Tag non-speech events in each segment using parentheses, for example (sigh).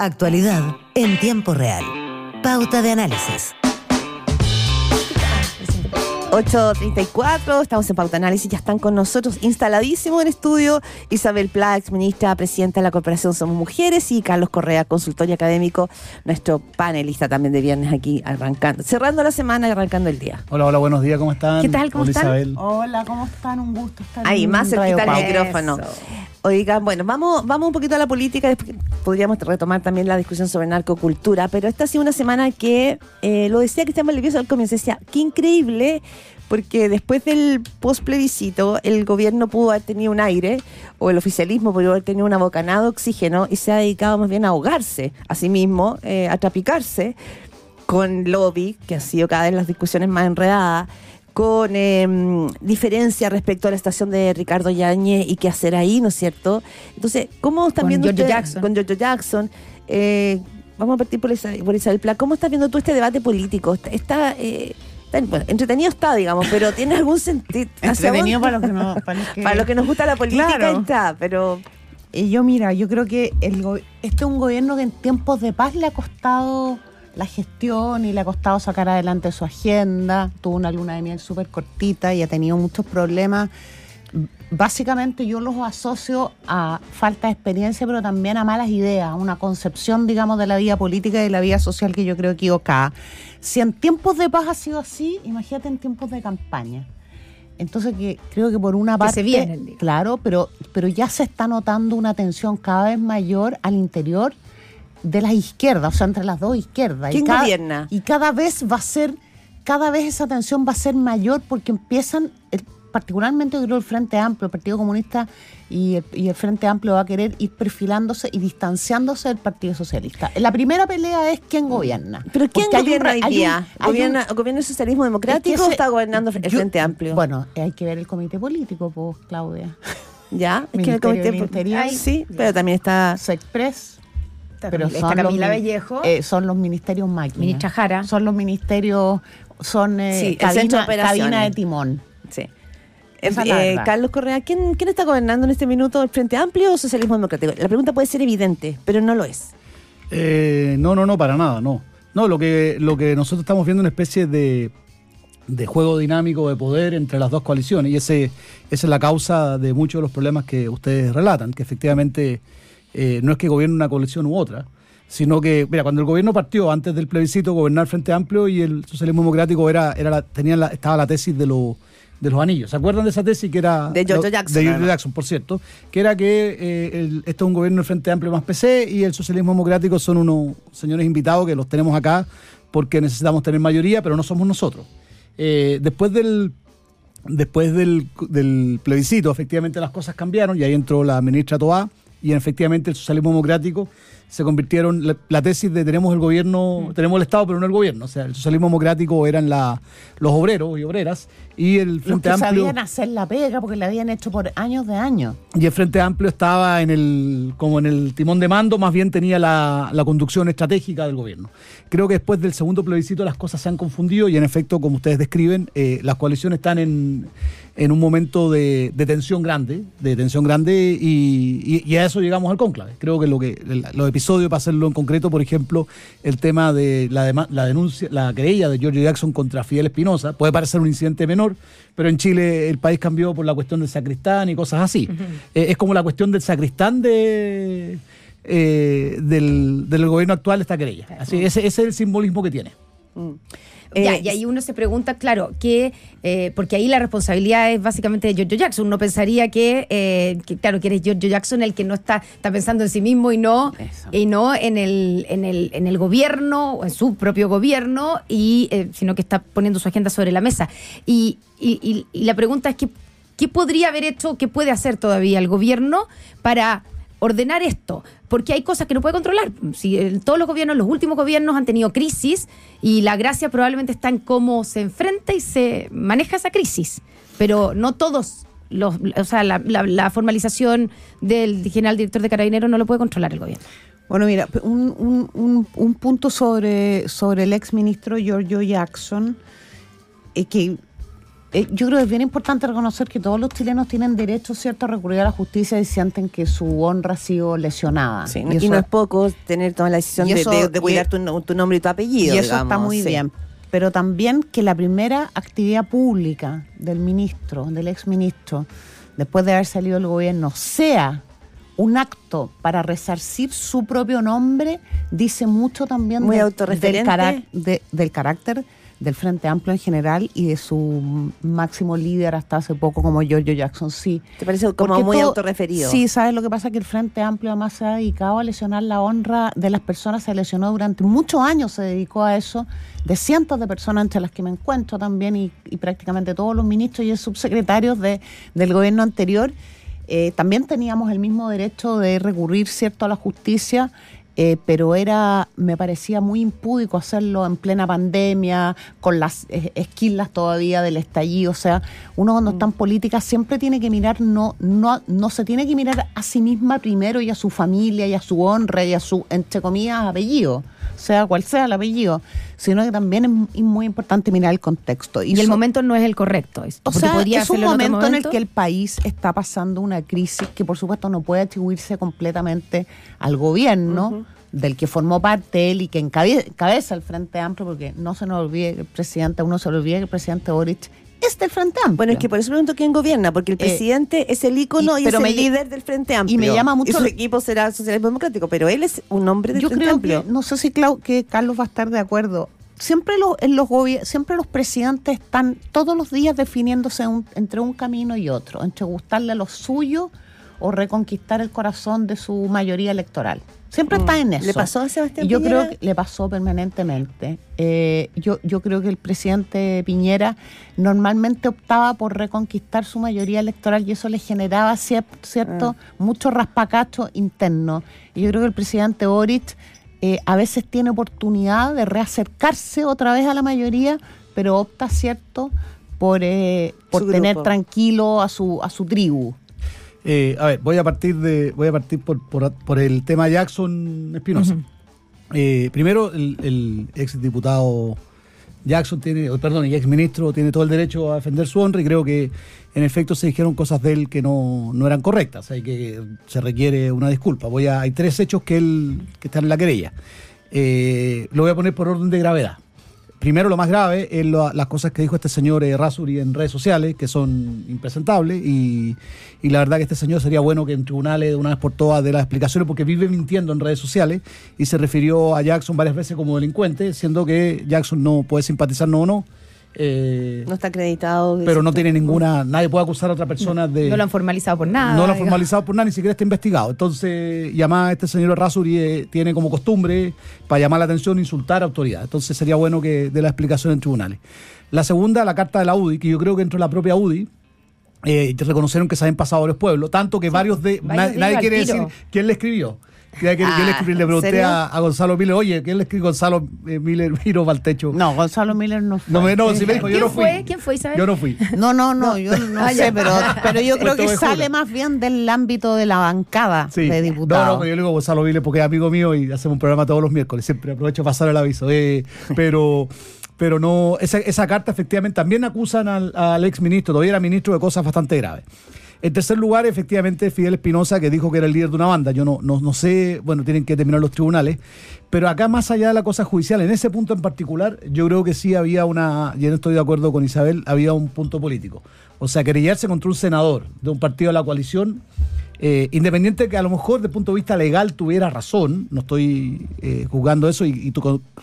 Actualidad en tiempo real. Pauta de análisis. 8.34, estamos en Pauta Análisis, ya están con nosotros instaladísimo en estudio Isabel Plax, ministra, presidenta de la Corporación Somos Mujeres y Carlos Correa, consultor y académico, nuestro panelista también de viernes aquí arrancando, cerrando la semana y arrancando el día. Hola, hola, buenos días, ¿cómo están? ¿Qué tal, cómo hola, están? Isabel. Hola, ¿cómo están? Un gusto estar Ahí, más cerquita el micrófono. Oigan, bueno, vamos, vamos un poquito a la política, después podríamos retomar también la discusión sobre narcocultura, pero esta ha sido una semana que, eh, lo decía Cristian Valdivieso al comienzo, decía, qué increíble, porque después del post plebiscito el gobierno pudo haber tenido un aire, o el oficialismo pudo haber tenido una bocanada de oxígeno y se ha dedicado más bien a ahogarse a sí mismo, eh, a trapicarse con lobby, que ha sido cada vez las discusiones más enredadas, con eh, diferencia respecto a la estación de Ricardo Yañez y qué hacer ahí, ¿no es cierto? Entonces, ¿cómo están Con viendo ustedes- Jackson. Con Giorgio Jackson. Eh, vamos a partir por Isabel, por Isabel Pla. ¿Cómo estás viendo tú este debate político? Está, está, eh, está- bueno, entretenido está, digamos, pero ¿tiene algún sentido? ¿Hacia Entretenido para los que no. (laughs) Para los que, Para los que nos gusta la política Claro. está, pero yo, mira, yo creo que el go- este es un gobierno que en tiempos de paz le ha costado la gestión y le ha costado sacar adelante su agenda. Tuvo una luna de miel súper cortita y ha tenido muchos problemas. Básicamente yo los asocio a falta de experiencia, pero también a malas ideas, a una concepción, digamos, de la vida política y de la vida social que yo creo equivocada. Si en tiempos de paz ha sido así, imagínate en tiempos de campaña. Entonces que creo que por una Que parte, digamos. claro, pero pero ya se está notando una tensión cada vez mayor al interior de las izquierdas, o sea, entre las dos izquierdas. ¿Quién y cada, gobierna? Y cada vez va a ser, cada vez esa tensión va a ser mayor porque empiezan, el- particularmente yo creo el Frente Amplio, el Partido Comunista y el, y el Frente Amplio va a querer ir perfilándose y distanciándose del Partido Socialista. La primera pelea es quién gobierna. ¿Pero quién Porque hay un gobierna hoy un- día? un- ¿Gobierna, ¿Gobierna el socialismo democrático es que o está gobernando el yo- Frente Amplio? Bueno, hay que ver el comité político, pues, Claudia. ¿Ya? Es que el comité. Ay, sí, pero también está... Sexpress. Está Pero Camila- son está Camila los, Vallejo. eh, son los ministerios máquinas. Ministra Jara. Son los ministerios, son eh, Sí, centro de cabina, cabina de timón. Sí. Eh. Carlos Correa, ¿quién, ¿quién está gobernando en este minuto? ¿El Frente Amplio o Socialismo Democrático? La pregunta puede ser evidente, pero no lo es. Eh, no, no, no, para nada, no. No, lo que, lo que nosotros estamos viendo es una especie de, de juego dinámico de poder entre las dos coaliciones y ese, esa es la causa de muchos de los problemas que ustedes relatan, que efectivamente eh, no es que gobierne una coalición u otra, sino que, mira, cuando el gobierno partió antes del plebiscito, gobernar el Frente Amplio y el socialismo democrático era, era la, tenían la- estaba la tesis de los de los anillos. ¿Se acuerdan de esa tesis que era De Giorgio lo- Jackson, De Giorgio además. Jackson, por cierto, que era que eh, el- este es un gobierno del Frente Amplio más PC y el socialismo democrático son unos señores invitados que los tenemos acá porque necesitamos tener mayoría, pero no somos nosotros. Eh, después del después del, del plebiscito, efectivamente las cosas cambiaron y ahí entró la ministra Toá y efectivamente el socialismo democrático se convirtieron, la, la tesis de tenemos el gobierno, tenemos el Estado pero no el gobierno, o sea, el socialismo democrático eran la, los obreros y obreras y el Los Frente que Amplio... sabían hacer la pega porque la habían hecho por años de años. Y el Frente Amplio estaba en el, como en el timón de mando, más bien tenía la, la conducción estratégica del gobierno. Creo que después del segundo plebiscito las cosas se han confundido y en efecto, como ustedes describen, eh, las coaliciones están en, en un momento de, de tensión grande, de tensión grande y, y- y a eso llegamos al cónclave. Creo que lo que los episodios, para hacerlo en concreto, por ejemplo, el tema de la, dema- la denuncia, la querella de Giorgio Jackson contra Fidel Espinosa, puede parecer un incidente menor, pero en Chile el país cambió por la cuestión del sacristán y cosas así. Eh, es como la cuestión del sacristán de, eh, del, del gobierno actual esta querella. Así, ese, ese es el simbolismo que tiene. Ya, Eh, y ahí uno se pregunta, claro, que, eh, porque ahí la responsabilidad es básicamente de Giorgio Jackson. Uno pensaría que, eh, que, claro, que eres Giorgio Jackson el que no está, está pensando en sí mismo y no, Eso. y no en el, en el, en el gobierno, o en su propio gobierno, y eh, sino que está poniendo su agenda sobre la mesa. Y, y- y- y la pregunta es que, ¿qué podría haber hecho, qué puede hacer todavía el gobierno para ordenar esto, porque hay cosas que no puede controlar. Si eh, todos los gobiernos, los últimos gobiernos han tenido crisis y la gracia probablemente está en cómo se enfrenta y se maneja esa crisis, pero no todos los, o sea, la, formalización del general director de Carabineros no lo puede controlar el gobierno. Bueno, mira, un, un- un- un punto sobre, sobre el ex ministro Giorgio Jackson, eh, que eh, yo creo que es bien importante reconocer que todos los chilenos tienen derecho, ¿cierto?, a recurrir a la justicia y sienten que su honra ha sido lesionada. Sí, y y, eso, no es poco tener toda la decisión de, eso- de- de cuidar tu, no- tu nombre y tu apellido. y eso está muy sí. bien. Pero también que la primera actividad pública del ministro, del exministro, después de haber salido del gobierno, sea un acto para resarcir su propio nombre, dice mucho también Muy del- del, carac- de- del carácter del Frente Amplio en general y de su máximo líder hasta hace poco como Giorgio Jackson. Sí, ¿Te parece como porque muy todo- autorreferido? Sí, ¿sabes lo que pasa? Que el Frente Amplio además se ha dedicado a lesionar la honra de las personas, se lesionó durante muchos años, se dedicó a eso, de cientos de personas entre las que me encuentro también y, y prácticamente todos los ministros y subsecretarios de, del gobierno anterior. Eh, también teníamos el mismo derecho de recurrir, ¿cierto?, a la justicia. Eh, pero era, me parecía muy impúdico hacerlo en plena pandemia, con las eh, esquilas todavía del estallido. O sea, uno cuando está en política siempre tiene que mirar, no, no, no se tiene que mirar a sí misma primero y a su familia y a su honra y a su, entre comillas, apellido, sea cual sea el apellido, sino que también es mu- muy importante mirar el contexto. Y, el so- momento no es el correcto. o sea, podría es un momento en el que el país está pasando una crisis que por supuesto no puede atribuirse completamente al gobierno del que formó parte él y que encabe- encabeza el Frente Amplio, porque no se nos olvide que el presidente, uno se le olvide que el presidente Boric es del Frente Amplio. Bueno, es que por eso pregunto quién gobierna, porque el Eh, presidente es el ícono y- es el líder del Frente Amplio. y me llama mucho Y su equipo será socialismo democrático, pero él es un hombre del Yo Frente creo Amplio. que, no sé si Clau- que Carlos va a estar de acuerdo. Siempre los, en los siempre los presidentes están todos los días definiéndose un- entre un camino y otro, entre gustarle a lo suyo o reconquistar el corazón de su mayoría electoral. Siempre está en eso. Mm. ¿Le pasó a Sebastián Y yo Piñera? creo que le pasó permanentemente. Eh, yo, yo creo que el presidente Piñera normalmente optaba por reconquistar su mayoría electoral y eso le generaba cier- cierto Ah. mucho raspacacho interno. Y yo creo que el presidente Boric eh, a veces tiene oportunidad de reacercarse otra vez a la mayoría, pero opta, cierto, por, eh, por tener grupo. tranquilo a su, a su tribu. Eh, a ver, voy a partir de, voy a partir por, por, por el tema Jackson Espinosa. Eh, primero, el, el ex diputado Jackson tiene, perdón, el ex ministro tiene todo el derecho a defender su honra y creo que en efecto se dijeron cosas de él que no, no eran correctas, hay que se requiere una disculpa. Voy a, hay tres hechos que él que están en la querella. Eh, lo voy a poner por orden de gravedad. Primero, lo más grave es lo- las cosas que dijo este señor eh, Rasuri en redes sociales, que son impresentables, y, la verdad que este señor sería bueno que en tribunales de una vez por todas dé las explicaciones, porque vive mintiendo en redes sociales y se refirió a Jackson varias veces como delincuente, siendo que Jackson no puede simpatizar no o no. Eh, No está acreditado. pero no tiene ninguna, nadie puede acusar a otra persona de... No lo han formalizado por nada. No lo han digamos. formalizado por nada, ni siquiera está investigado. Entonces, y además este señor Rasuri eh, tiene como costumbre, para llamar la atención, insultar a autoridad. Entonces sería bueno que dé la explicación en tribunales. La segunda, la carta de la UDI, que yo creo que dentro de la propia UDI eh, reconocieron que se habían pasado a los pueblos, tanto que varios de... varios na- de nadie quiere decir quién le escribió. ¿Quién, quién le, Ah, le pregunté a, a Gonzalo Miller, oye, ¿quién le escribió Gonzalo eh, Miller (laughs) Miro Valtecho? No, Gonzalo Miller no fue. no, no si me dijo, yo ¿Quién no fui. fue? ¿Quién fue, Isabel? Yo no fui. No, no, no, yo no (laughs) Ah, sé, pero, pero yo (laughs) creo que sale más bien del ámbito de la bancada Sí. de No, diputados. no, pero yo le digo Gonzalo Viles porque es amigo mío y hacemos un programa todos los miércoles. Siempre aprovecho para pasar el aviso. Eh, pero, pero no, esa, esa carta efectivamente también acusan al, al ex ministro, todavía era ministro de cosas bastante graves. En tercer lugar, efectivamente, Fidel Espinosa, que dijo que era el líder de una banda. Yo no, no, no sé, bueno, tienen que terminar los tribunales. Pero acá, más allá de la cosa judicial, en ese punto en particular, yo creo que sí había una, y no estoy de acuerdo con Isabel, había un punto político. O sea, querellarse contra un senador de un partido de la coalición eh, independiente que a lo mejor desde el punto de vista legal tuviera razón, no estoy eh, juzgando eso y,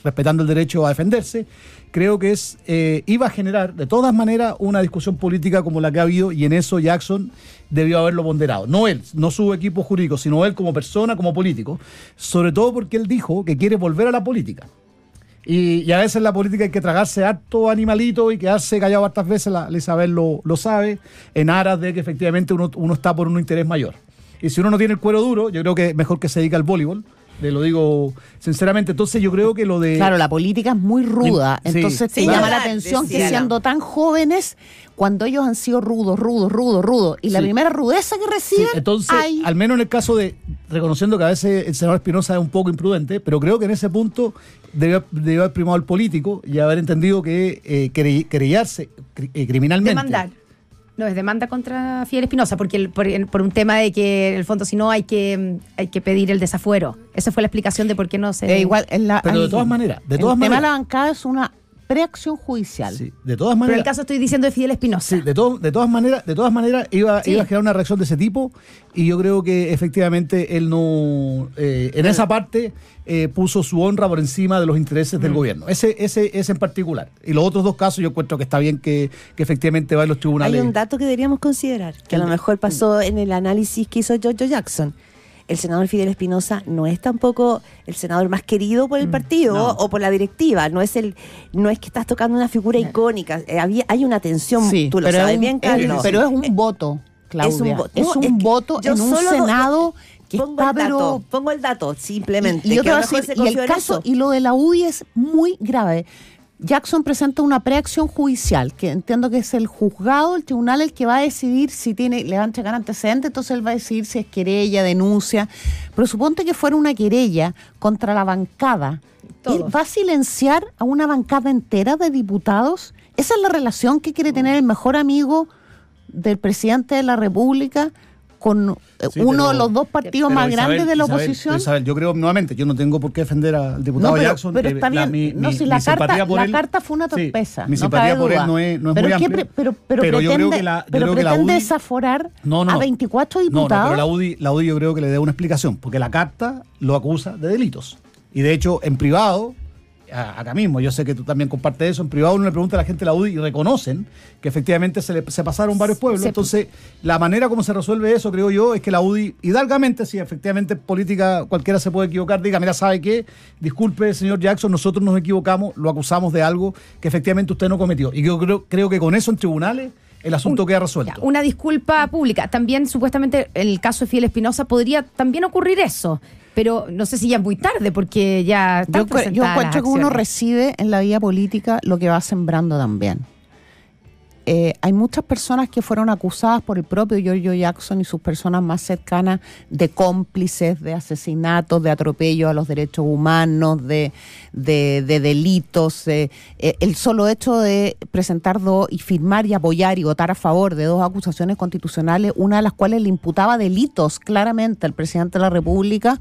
respetando el derecho a defenderse, creo que es eh, iba a generar de todas maneras una discusión política como la que ha habido y en eso Jackson debió haberlo ponderado. No él, no su equipo jurídico, sino él como persona, como político, sobre todo porque él dijo que quiere volver a la política. Y, y a veces la política hay que tragarse harto animalito y quedarse callado hartas veces, la, la Isabel lo, lo sabe, en aras de que efectivamente uno, uno está por un interés mayor. Y si uno no tiene el cuero duro, yo creo que es mejor que se dedique al voleibol, le lo digo sinceramente. Entonces yo creo que lo de... Claro, la política es muy ruda, Sí. entonces te llama la atención que siendo tan jóvenes, cuando ellos han sido rudos, rudos, rudos, rudos, y la Sí. primera rudeza que Sí, reciben, entonces, al menos en el caso de reconociendo que a veces el senador Espinosa es un poco imprudente, pero creo que en ese punto debió, debió haber primado el político y haber entendido que eh, quere- querellarse eh, criminalmente. Demandar. No, es demanda contra Fidel Espinosa, porque el- por, por un tema de que, en el fondo, si no, hay que, hay que pedir el desafuero. Esa fue la explicación de por qué no se. Eh, igual, en la, Pero de todas maneras, de todas el tema de maneras. la bancada es una preacción judicial. Sí, de todas Pero maneras. el caso estoy diciendo de Fidel Espinosa. Sí, de, todo- de todas maneras, de todas maneras iba, Sí. iba a generar una reacción de ese tipo y yo creo que efectivamente él no, eh, en esa parte eh, puso su honra por encima de los intereses Mm. del gobierno. Ese, ese, ese en particular. Y los otros dos casos yo encuentro que está bien que, que efectivamente va a los Hay tribunales. un dato que deberíamos considerar, que a lo mejor pasó en el análisis que hizo Giorgio Jackson. El senador Fidel Espinosa no es tampoco el senador más querido por el partido no. o por la directiva. No es el, no es que estás tocando una figura icónica. Eh, había, hay una tensión, Sí, tú lo pero, sabes es un, bien, es- Carlos. pero es un voto, Claudia. Es un, vo- es que voto en un Senado que pongo está, el dato, pero... pongo el dato, simplemente. Y, que decir, y el caso y lo de la UDI es muy grave. Jackson presenta una preacción judicial, que entiendo que es el juzgado, el tribunal, el que va a decidir si tiene, le van a entregar antecedentes, entonces él va a decidir si es querella, denuncia. Pero suponte que fuera una querella contra la bancada. Todos. ¿Y ¿Va a silenciar a una bancada entera de diputados? ¿Esa es la relación que quiere tener el mejor amigo del presidente de la República con eh, Sí, uno de los dos partidos Pero más Isabel, grandes de la Isabel, oposición? Isabel, yo creo, nuevamente, yo no tengo por qué defender al diputado No, pero, Jackson. pero eh, está la- bien. mi- no, mi- si mi la, carta, por la él- carta fue una sí, torpeza. mi no simpatía por él no es, no es pero muy amplia. pero, yo pretende, creo que la, yo creo que la UDI desaforar No, a no. 24 No, no, diputados. pero la UDI, la UDI yo creo que le debe una explicación, porque la carta lo acusa de delitos. Y de hecho, en privado, acá mismo, yo sé que tú también compartes eso, en privado uno le pregunta a la gente de la UDI y reconocen que efectivamente se, le, se pasaron varios pueblos. Entonces, la manera como se resuelve eso, creo yo, es que la UDI, hidalgamente, si efectivamente en política cualquiera se puede equivocar, diga, mira, ¿sabe qué? Disculpe, señor Jackson, nosotros nos equivocamos, lo acusamos de algo que efectivamente usted no cometió. Y yo creo, creo que con eso en tribunales el asunto queda resuelto. Ya, una disculpa pública. También, supuestamente, en el caso de Fidel Espinosa podría también ocurrir eso. Pero no sé si ya es muy tarde, porque ya están Yo, yo encuentro que uno recibe en la vida política lo que va sembrando también. Eh, hay muchas personas que fueron acusadas por el propio Giorgio Jackson y sus personas más cercanas de cómplices, de asesinatos, de atropello a los derechos humanos, de, de- de delitos. de- eh, el solo hecho de presentar dos y firmar y apoyar y votar a favor de dos acusaciones constitucionales, una de las cuales le imputaba delitos claramente al presidente de la República.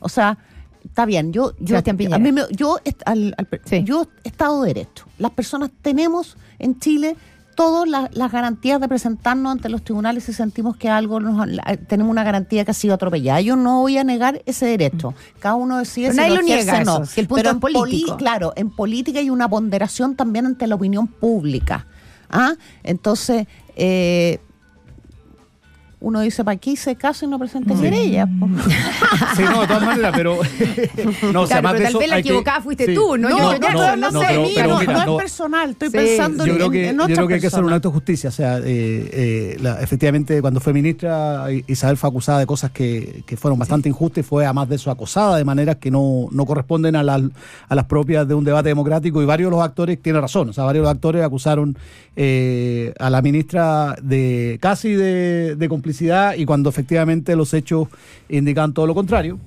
O sea, está bien, yo, yo, a mí me- yo, est- al- al- Sí. yo Estado de Derecho. Las personas tenemos en Chile todas la- las garantías de presentarnos ante los tribunales si sentimos que algo nos, tenemos una garantía que ha sido atropellada. Yo no voy a negar ese derecho. Cada uno decide Pero si nadie lo niega no. si el punto Pero en político. claro, en política hay una ponderación también ante la opinión pública. ¿Ah? Entonces, eh, uno dice, ¿para qué hice caso y no presenté querella? Pues, (laughs) Sí, no, de todas maneras, pero. no, o sea, Claro, más pero de tal vez la que- equivocada fuiste sí. tú, ¿no? No, Yo- no, yo- no, no, no, sé, pero- pero no, mira, no no. es personal, estoy Sí, pensando yo en, creo que, en yo otra creo que hay que hacer un acto de justicia. O sea, eh, eh, la- efectivamente, cuando fue ministra, I- Isabel fue acusada de cosas que, que fueron bastante injustas y fue, además de eso, acosada de maneras que no, no corresponden a, las a las propias de un debate democrático. Y varios de los actores tienen razón. O sea, varios de los actores acusaron eh, a la ministra de casi de, de complicidad y cuando efectivamente los hechos indican todo lo contrario.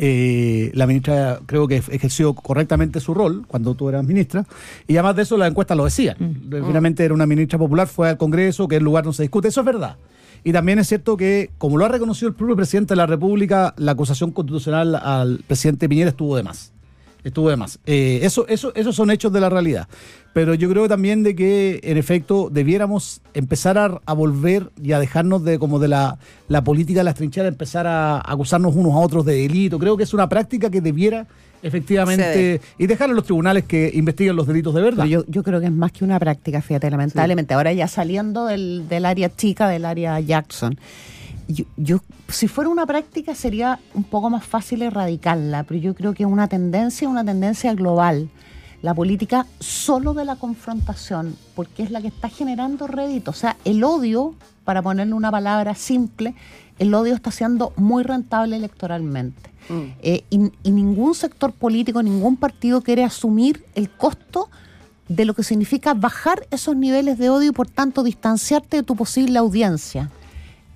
Eh, la ministra creo que ejerció correctamente su rol cuando tú eras ministra y además de eso las encuestas lo decían. Finalmente era una ministra popular, fue al Congreso, que el lugar no se discute, eso es verdad. Y también es cierto que, como lo ha reconocido el propio presidente de la República, la acusación constitucional al presidente Piñera estuvo de más. Estuvo de más. Eh, eso, eso, esos son hechos de la realidad. Pero yo creo también de que, en efecto, debiéramos empezar a, a volver y a dejarnos de como de la, la política de las trincheras, empezar a, acusarnos unos a otros de delito. Creo que es una práctica que debiera efectivamente y dejar a los tribunales que investiguen los delitos de verdad. Pero yo, yo creo que es más que una práctica, fíjate, lamentablemente. Ahora ya saliendo del, del área chica, del área Jackson, yo, yo- si fuera una práctica sería un poco más fácil erradicarla, pero yo creo que es una tendencia, una tendencia global. La política solo de la confrontación, porque es la que está generando rédito. O sea, el odio, para ponerle una palabra simple, el odio está siendo muy rentable electoralmente. Eh, y, y ningún sector político, ningún partido quiere asumir el costo de lo que significa bajar esos niveles de odio y por tanto distanciarte de tu posible audiencia.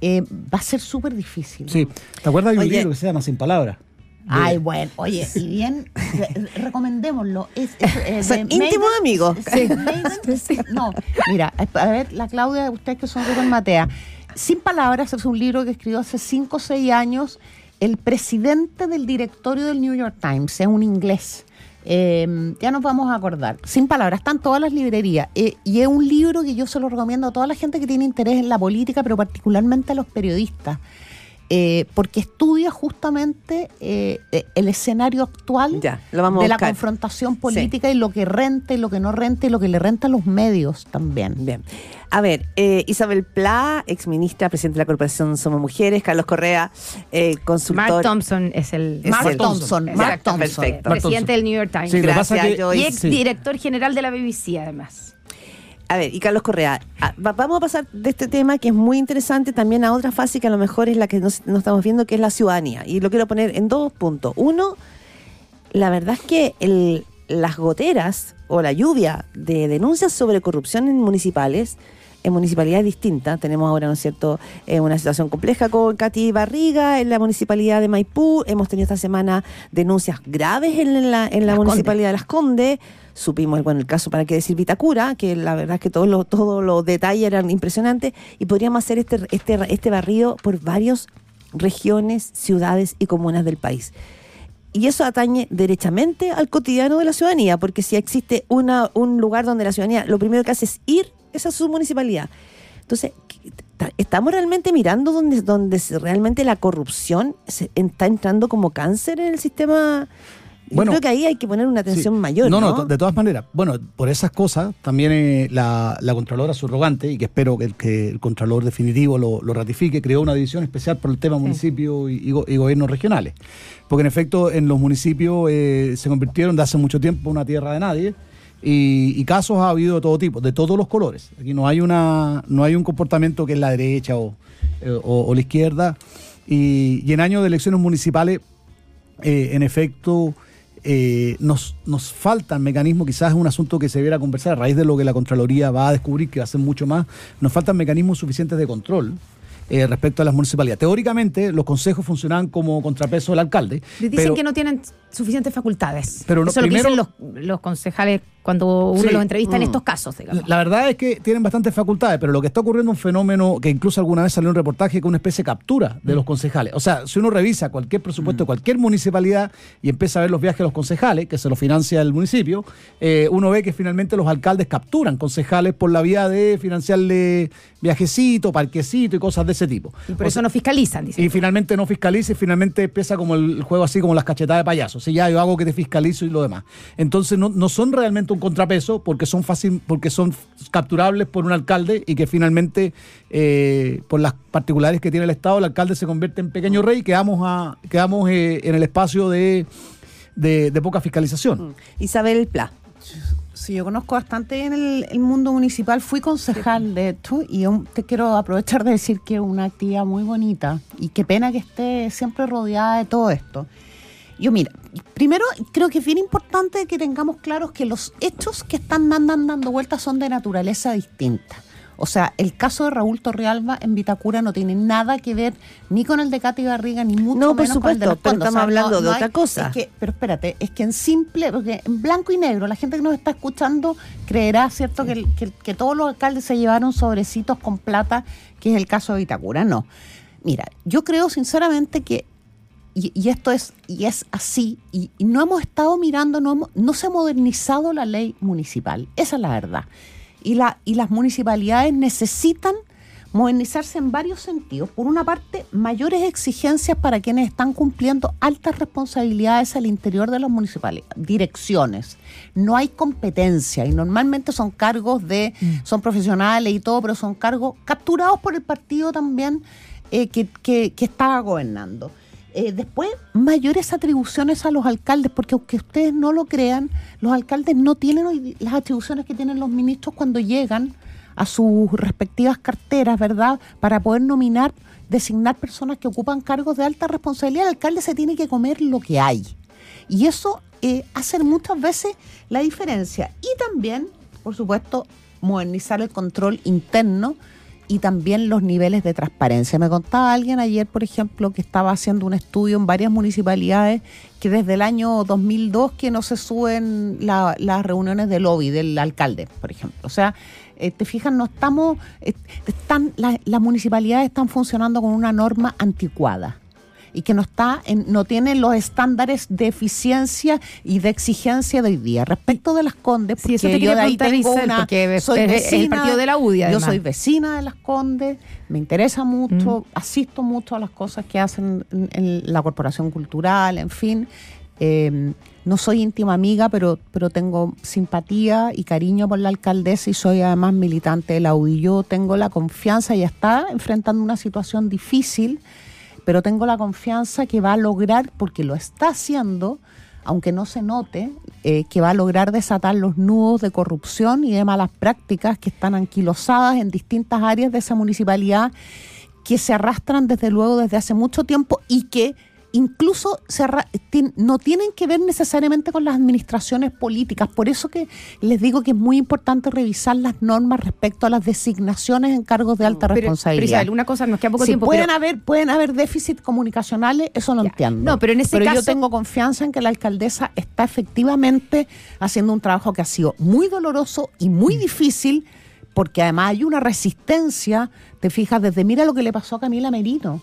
Eh, va a ser súper difícil. Sí. ¿Te acuerdas de un Oye. libro que se llama Sin Palabras? De- Ay, bueno, oye, y bien, re- recomendémoslo. Es, es, eh, (laughs) Son íntimos Maiden- amigos. (laughs) Sí, Maiden- No, mira, a ver, la Claudia, ustedes que son súper matea. Sin palabras, es un libro que escribió hace 5 o 6 años el presidente del directorio del New York Times, es un inglés. Eh, ya nos vamos a acordar. Sin palabras, están todas las librerías. Eh, y es un libro que yo se lo recomiendo a toda la gente que tiene interés en la política, pero particularmente a los periodistas. Eh, porque estudia justamente eh, eh, el escenario actual Ya, lo vamos a de la confrontación política y lo que renta y lo que no renta y lo que le renta a los medios también. Bien. A ver, eh, Isabel Pla, exministra, presidente de la Corporación Somos Mujeres, Carlos Correa, eh, consultor. Mark Thompson es el Es Mark el- Thompson, Mark Thompson. perfecto. Mark presidente Thompson. del New York Times. Sí, Gracias, que- Joyce. y ex sí. director general de la BBC, además. A ver, y Carlos Correa, ah, va- vamos a pasar de este tema que es muy interesante también a otra fase que a lo mejor es la que no, no estamos viendo, que es la ciudadanía. Y lo quiero poner en dos puntos. Uno, la verdad es que el- las goteras o la lluvia de denuncias sobre corrupción en municipales, en municipalidades distintas, tenemos ahora, ¿no es cierto?, eh, una situación compleja con Katy Barriga en la municipalidad de Maipú, hemos tenido esta semana denuncias graves en la, en la municipalidad de Las Condes, supimos, bueno, el caso, para qué decir Vitacura, que la verdad es que todos los, todos los detalles eran impresionantes, y podríamos hacer este, este, este barrido por varias regiones, ciudades y comunas del país. Y eso atañe derechamente al cotidiano de la ciudadanía, porque si existe una, un lugar donde la ciudadanía lo primero que hace es ir, esa es su municipalidad. Entonces, ta- ¿estamos realmente mirando donde, donde realmente la corrupción se- está entrando como cáncer en el sistema? Yo Bueno, creo que ahí hay que poner una atención Sí. mayor. No, No, no, de todas maneras. Bueno, por esas cosas, también eh, la, la Contralora Subrogante, y que espero que el, que el Contralor definitivo lo, lo ratifique, creó una división especial por el tema municipio y, y go- y gobiernos regionales. Porque en efecto, en los municipios eh, se convirtieron de hace mucho tiempo en una tierra de nadie. Y, y casos ha habido de todo tipo, de todos los colores. Aquí no hay una, no hay un comportamiento que es la derecha o, eh, o- la izquierda. Y, y en años de elecciones municipales, eh, en efecto, eh, nos, nos faltan mecanismos, quizás es un asunto que se debiera conversar a raíz de lo que la Contraloría va a descubrir, que va a ser mucho más, nos faltan mecanismos suficientes de control. Eh, respecto a las municipalidades. Teóricamente, los consejos funcionaban como contrapeso del alcalde. Dicen pero- que no tienen suficientes facultades. Pero no- Eso es lo que dicen los, los concejales cuando uno Sí. los entrevista en Mm. estos casos, digamos. La verdad es que tienen bastantes facultades, pero lo que está ocurriendo es un fenómeno que incluso alguna vez salió en un reportaje que es una especie de captura de los concejales. O sea, si uno revisa cualquier presupuesto de cualquier municipalidad y empieza a ver los viajes de los concejales, que se los financia el municipio, eh, uno ve que finalmente los alcaldes capturan concejales por la vía de financiarle viajecito, parquecito y cosas de ese tipo. y por O eso sea, no fiscalizan, dicen. y finalmente no fiscaliza y finalmente empieza como el juego así como las cachetadas de payaso. Si ya yo hago que te fiscalizo y lo demás. Entonces no, no son realmente un contrapeso porque son fácil, porque son capturables por un alcalde y que finalmente eh, por las particulares que tiene el Estado, el alcalde se convierte en pequeño rey y quedamos, a, quedamos eh, en el espacio de, de, de poca fiscalización. Isabel Pla. Sí, yo conozco bastante en el, el mundo municipal. Fui concejal, de hecho, y yo te quiero aprovechar de decir que es una actividad muy bonita y qué pena que esté siempre rodeada de todo esto. Yo, mira, primero creo que es bien importante que tengamos claros que los hechos que están andan dando vueltas son de naturaleza distinta. O sea, el caso de Raúl Torrealba en Vitacura no tiene nada que ver ni con el de Katy Barriga, ni mucho No, por menos con el de los pero estamos hablando de otra hay- cosa. es que- pero espérate, es que en simple, porque en blanco y negro, la gente que nos está escuchando creerá, ¿cierto?, que, el- que- que todos los alcaldes se llevaron sobrecitos con plata, que es el caso de Vitacura. No. Mira, yo creo sinceramente que, y, y esto es, y es así, y, y no hemos estado mirando, no, hemos- no se ha modernizado la ley municipal. Esa es la verdad. Y, la, y las municipalidades necesitan modernizarse en varios sentidos. Por una parte, mayores exigencias para quienes están cumpliendo altas responsabilidades al interior de las municipalidades, direcciones. No hay competencia y normalmente son cargos de, son profesionales y todo, pero son cargos capturados por el partido también eh, que, que, que está gobernando. Eh, después, mayores atribuciones a los alcaldes, porque aunque ustedes no lo crean, los alcaldes no tienen hoy las atribuciones que tienen los ministros cuando llegan a sus respectivas carteras, ¿verdad? Para poder nominar, designar personas que ocupan cargos de alta responsabilidad. El alcalde se tiene que comer lo que hay. Y eso eh, hace muchas veces la diferencia. Y también, por supuesto, modernizar el control interno y también los niveles de transparencia. Me contaba alguien ayer, por ejemplo, que estaba haciendo un estudio en varias municipalidades que desde el año 2002 que no se suben la- las reuniones de lobby del alcalde, por ejemplo. O sea, eh, te fijas, no estamos, eh, están, la- las municipalidades están funcionando con una norma anticuada y que no está en, no tiene los estándares de eficiencia y de exigencia de hoy día. Respecto de las Condes, Sí, eso porque te yo de ahí tengo una porque soy es el vecina, partido de la UDI, Yo soy vecina de las Condes, me interesa mucho, Mm. asisto mucho a las cosas que hacen en, en la corporación cultural, en fin. Eh, no soy íntima amiga, pero, pero tengo simpatía y cariño por la alcaldesa y soy además militante de la UDI. Yo tengo la confianza, y está enfrentando una situación difícil, pero tengo la confianza que va a lograr, porque lo está haciendo, aunque no se note, eh, que va a lograr desatar los nudos de corrupción y de malas prácticas que están anquilosadas en distintas áreas de esa municipalidad, que se arrastran desde luego desde hace mucho tiempo y que incluso se no tienen que ver necesariamente con las administraciones políticas. Por eso que les digo que es muy importante revisar las normas respecto a las designaciones en cargos de alta Pero, pero responsabilidad. Isabel, una cosa, nos queda poco Sí, tiempo. pueden pero- haber pueden haber déficit comunicacionales, eso lo Ya. entiendo. No, pero en ese yo caso- tengo confianza en que la alcaldesa está efectivamente haciendo un trabajo que ha sido muy doloroso y muy difícil, porque además hay una resistencia, te fijas, desde mira lo que le pasó a Camila Merino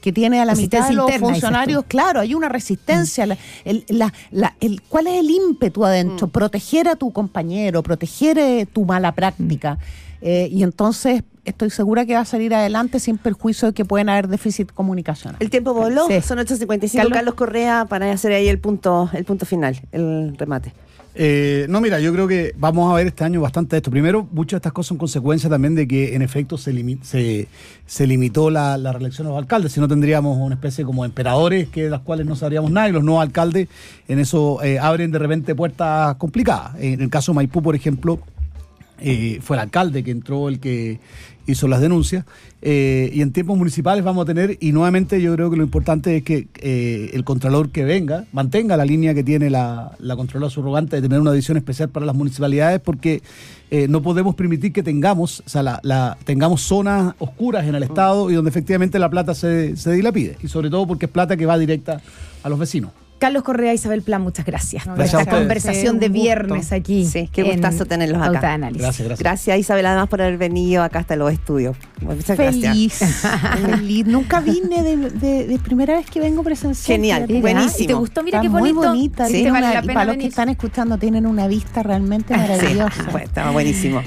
que tiene a la mitad de los funcionarios, claro, hay una resistencia. La- el- la- la- el- ¿Cuál es el ímpetu adentro? Proteger a tu compañero, proteger eh, tu mala práctica. Eh, y entonces estoy segura que va a salir adelante sin perjuicio de que pueden haber déficit comunicacional. El tiempo voló, Sí. son 8.55. Carlos. Carlos. Correa para hacer ahí el punto, el punto final, el remate. Eh, no, mira, yo creo que vamos a ver este año bastante esto. Primero, muchas de estas cosas son consecuencia también de que en efecto se, se, limitó la, la reelección de los alcaldes, si no tendríamos una especie como emperadores que de las cuales no sabríamos nada y los nuevos alcaldes en eso eh, abren de repente puertas complicadas. En el caso de Maipú, por ejemplo, eh, fue el alcalde que entró el que hizo las denuncias. eh, y en tiempos municipales vamos a tener, y nuevamente yo creo que lo importante es que eh, el contralor que venga mantenga la línea que tiene la, la Contralora subrogante de tener una edición especial para las municipalidades, porque eh, no podemos permitir que tengamos, o sea, la, tengamos zonas oscuras en el Estado y donde efectivamente la plata se, se dilapide. Y sobre todo porque es plata que va directa a los vecinos. Carlos Correa, Isabel Plan, muchas gracias por Gracias a esta conversación Sí, de viernes aquí. Sí, qué gustazo tenerlos acá. Pauta de Análisis. Gracias, gracias. Gracias Isabel además por haber venido acá hasta los estudios. Muchas gracias. Feliz, feliz. (laughs) Nunca vine de, de- de primera vez que vengo presencial. Genial. Mira, buenísimo. ¿Y te gustó? Mira Está qué muy bonito. bonita. Sí, te vale una- la y para los que están escuchando, tienen una vista realmente (laughs) Sí, maravillosa. bueno, estaba buenísimo.